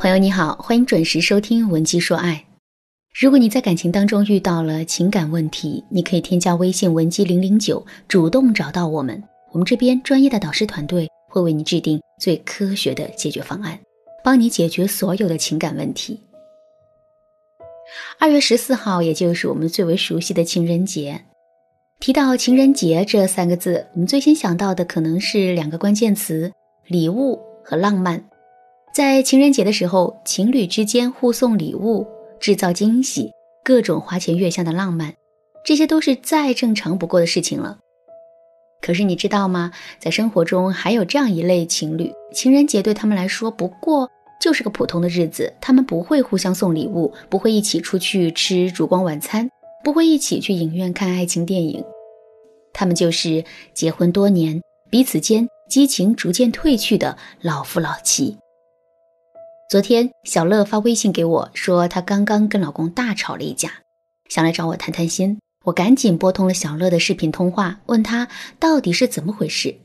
朋友你好，欢迎准时收听《文姬说爱》。如果你在感情当中遇到了情感问题，你可以添加微信文姬零零九，主动找到我们，我们这边专业的导师团队会为你制定最科学的解决方案，帮你解决所有的情感问题。二月十四号，也就是我们最为熟悉的情人节。提到情人节这三个字，我们最先想到的可能是两个关键词：礼物和浪漫。在情人节的时候，情侣之间互送礼物、制造惊喜、各种花前月下的浪漫，这些都是再正常不过的事情了。可是你知道吗？在生活中还有这样一类情侣，情人节对他们来说不过就是个普通的日子，他们不会互相送礼物，不会一起出去吃烛光晚餐，不会一起去影院看爱情电影，他们就是结婚多年，彼此间激情逐渐褪去的老夫老妻。昨天，小乐发微信给我，说她刚刚跟老公大吵了一架，想来找我谈谈心。我赶紧拨通了小乐的视频通话，问他到底是怎么回事。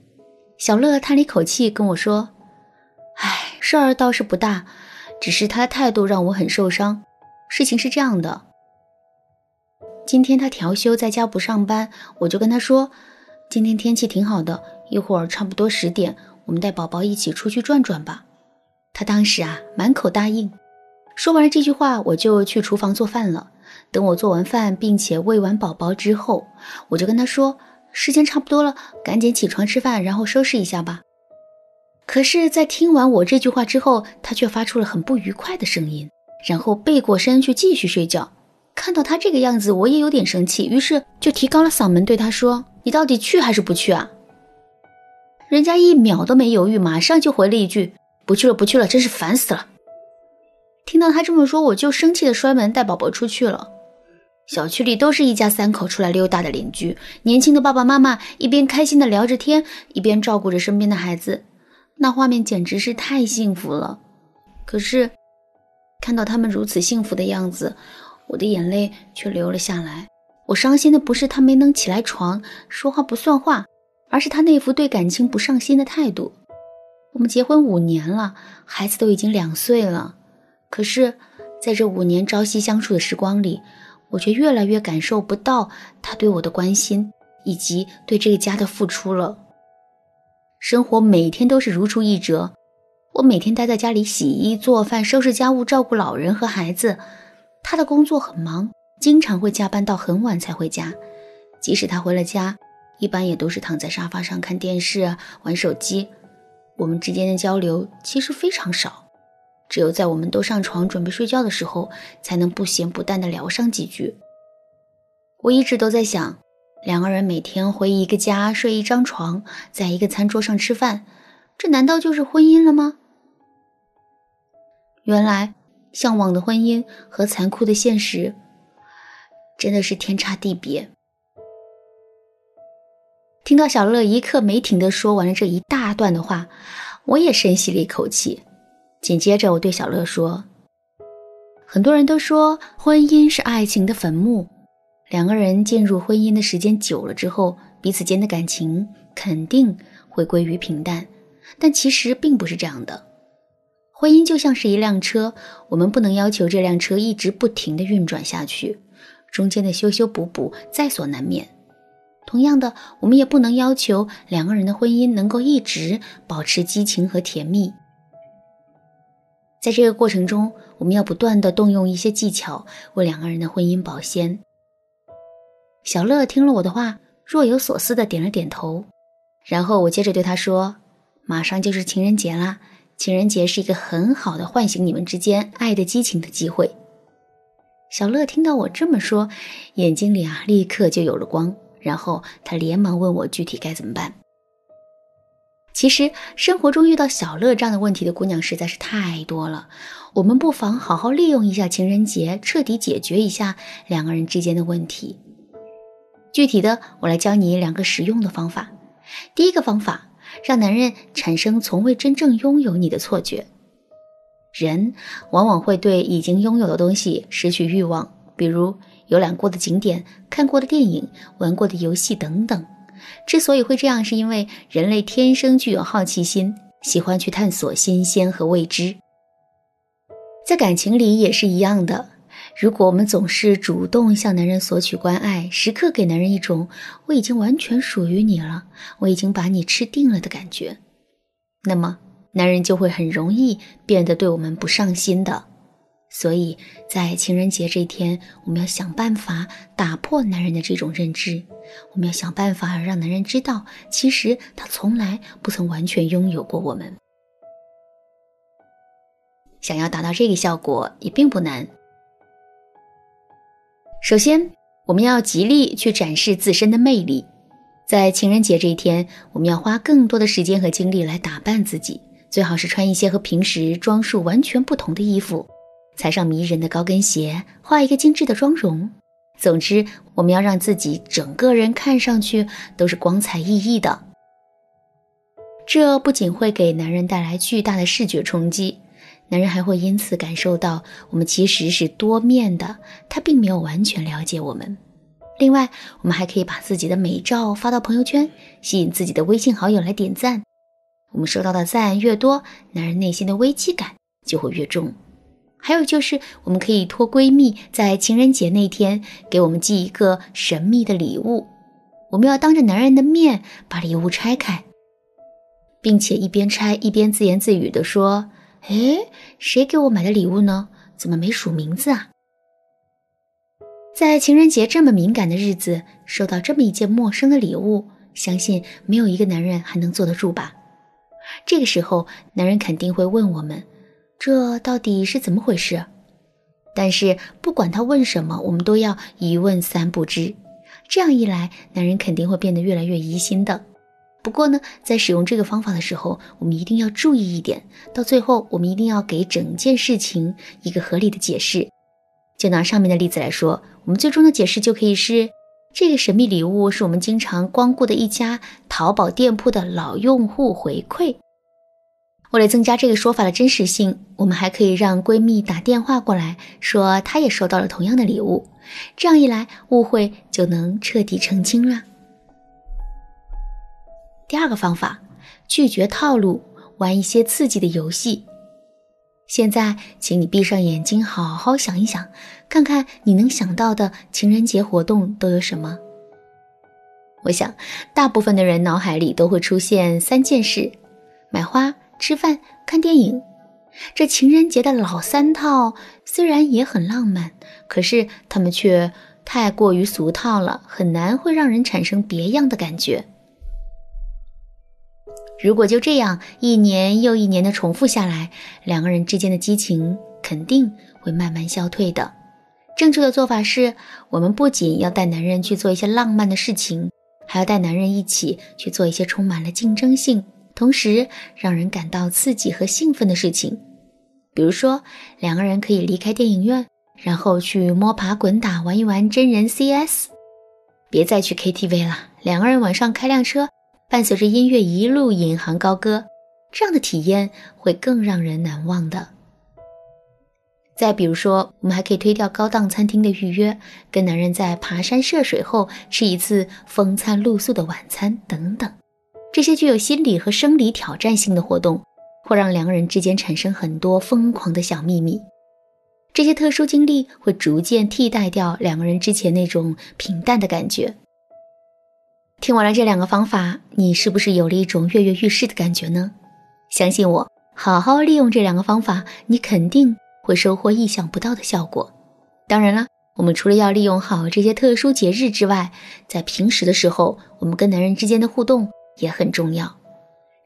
小乐叹了一口气跟我说：“唉，事儿倒是不大，只是他的态度让我很受伤。事情是这样的，今天他调休在家不上班，我就跟他说，今天天气挺好的，一会儿差不多十点，我们带宝宝一起出去转转吧。”他当时啊，满口答应。说完这句话，我就去厨房做饭了。等我做完饭，并且喂完宝宝之后，我就跟他说：“时间差不多了，赶紧起床吃饭，然后收拾一下吧。”可是，在听完我这句话之后，他却发出了很不愉快的声音，然后背过身去继续睡觉。看到他这个样子，我也有点生气，于是就提高了嗓门对他说：“你到底去还是不去啊？”人家一秒都没犹豫，马上就回了一句。不去了，不去了，真是烦死了！听到他这么说，我就生气的摔门，带宝宝出去了。小区里都是一家三口出来溜达的邻居，年轻的爸爸妈妈一边开心的聊着天，一边照顾着身边的孩子，那画面简直是太幸福了。可是，看到他们如此幸福的样子，我的眼泪却流了下来。我伤心的不是他没能起来床，说话不算话，而是他那副对感情不上心的态度。我们结婚五年了，孩子都已经两岁了，可是，在这五年朝夕相处的时光里，我却越来越感受不到他对我的关心以及对这个家的付出了。生活每天都是如出一辙，我每天待在家里洗衣做饭、收拾家务、照顾老人和孩子。他的工作很忙，经常会加班到很晚才回家。即使他回了家，一般也都是躺在沙发上看电视、玩手机。我们之间的交流其实非常少，只有在我们都上床准备睡觉的时候，才能不咸不淡的聊上几句。我一直都在想，两个人每天回一个家，睡一张床，在一个餐桌上吃饭，这难道就是婚姻了吗？原来，向往的婚姻和残酷的现实，真的是天差地别。听到小乐一刻没停的说完了这一大段的话，我也深吸了一口气。紧接着，我对小乐说：“很多人都说婚姻是爱情的坟墓，两个人进入婚姻的时间久了之后，彼此间的感情肯定会归于平淡。但其实并不是这样的。婚姻就像是一辆车，我们不能要求这辆车一直不停的运转下去，中间的修修补补在所难免。”同样的，我们也不能要求两个人的婚姻能够一直保持激情和甜蜜。在这个过程中，我们要不断的动用一些技巧，为两个人的婚姻保鲜。小乐听了我的话，若有所思的点了点头。然后我接着对他说：“马上就是情人节啦，情人节是一个很好的唤醒你们之间爱的激情的机会。”小乐听到我这么说，眼睛里啊立刻就有了光。然后他连忙问我具体该怎么办。其实生活中遇到小乐这样的问题的姑娘实在是太多了，我们不妨好好利用一下情人节，彻底解决一下两个人之间的问题。具体的，我来教你两个实用的方法。第一个方法，让男人产生从未真正拥有你的错觉。人往往会对已经拥有的东西失去欲望，比如。游览过的景点、看过的电影、玩过的游戏等等，之所以会这样，是因为人类天生具有好奇心，喜欢去探索新鲜和未知。在感情里也是一样的。如果我们总是主动向男人索取关爱，时刻给男人一种“我已经完全属于你了，我已经把你吃定了”的感觉，那么男人就会很容易变得对我们不上心的。所以在情人节这天，我们要想办法打破男人的这种认知，我们要想办法让男人知道，其实他从来不曾完全拥有过我们。想要达到这个效果也并不难。首先，我们要极力去展示自身的魅力。在情人节这一天，我们要花更多的时间和精力来打扮自己，最好是穿一些和平时装束完全不同的衣服，踩上迷人的高跟鞋，画一个精致的妆容。总之，我们要让自己整个人看上去都是光彩熠熠的。这不仅会给男人带来巨大的视觉冲击。男人还会因此感受到我们其实是多面的，他并没有完全了解我们。另外，我们还可以把自己的美照发到朋友圈，吸引自己的微信好友来点赞。我们收到的赞越多，男人内心的危机感就会越重。还有就是，我们可以托闺蜜在情人节那天给我们寄一个神秘的礼物。我们要当着男人的面把礼物拆开，并且一边拆一边自言自语地说。哎，谁给我买的礼物呢？怎么没署名字啊？在情人节这么敏感的日子，收到这么一件陌生的礼物，相信没有一个男人还能坐得住吧？这个时候，男人肯定会问我们：这到底是怎么回事？但是不管他问什么，我们都要一问三不知。这样一来，男人肯定会变得越来越疑心的。不过呢，在使用这个方法的时候，我们一定要注意一点。到最后，我们一定要给整件事情一个合理的解释。就拿上面的例子来说，我们最终的解释就可以是：这个神秘礼物是我们经常光顾的一家淘宝店铺的老用户回馈。为了增加这个说法的真实性，我们还可以让闺蜜打电话过来，说她也收到了同样的礼物。这样一来，误会就能彻底澄清了。第二个方法，拒绝套路，玩一些刺激的游戏。现在，请你闭上眼睛，好好想一想，看看你能想到的情人节活动都有什么。我想，大部分的人脑海里都会出现三件事：买花、吃饭、看电影。这情人节的老三套虽然也很浪漫，可是他们却太过于俗套了，很难会让人产生别样的感觉。如果就这样一年又一年的重复下来，两个人之间的激情肯定会慢慢消退的。正确的做法是，我们不仅要带男人去做一些浪漫的事情，还要带男人一起去做一些充满了竞争性，同时让人感到刺激和兴奋的事情。比如说，两个人可以离开电影院，然后去摸爬滚打玩一玩真人 CS。别再去 KTV 了，两个人晚上开辆车。伴随着音乐一路引吭高歌，这样的体验会更让人难忘的。再比如说，我们还可以推掉高档餐厅的预约，跟男人在爬山涉水后吃一次风餐露宿的晚餐等等。这些具有心理和生理挑战性的活动，会让两个人之间产生很多疯狂的小秘密。这些特殊经历会逐渐替代掉两个人之前那种平淡的感觉。听完了这两个方法，你是不是有了一种跃跃欲试的感觉呢？相信我，好好利用这两个方法，你肯定会收获意想不到的效果。当然了，我们除了要利用好这些特殊节日之外，在平时的时候，我们跟男人之间的互动也很重要。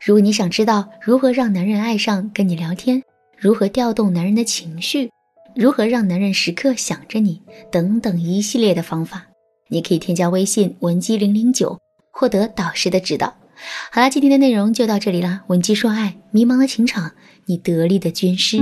如果你想知道如何让男人爱上跟你聊天，如何调动男人的情绪，如何让男人时刻想着你等等一系列的方法。你可以添加微信文姬零零九，获得导师的指导。好了，今天的内容就到这里啦。文姬说爱，迷茫的情场，你得力的军师。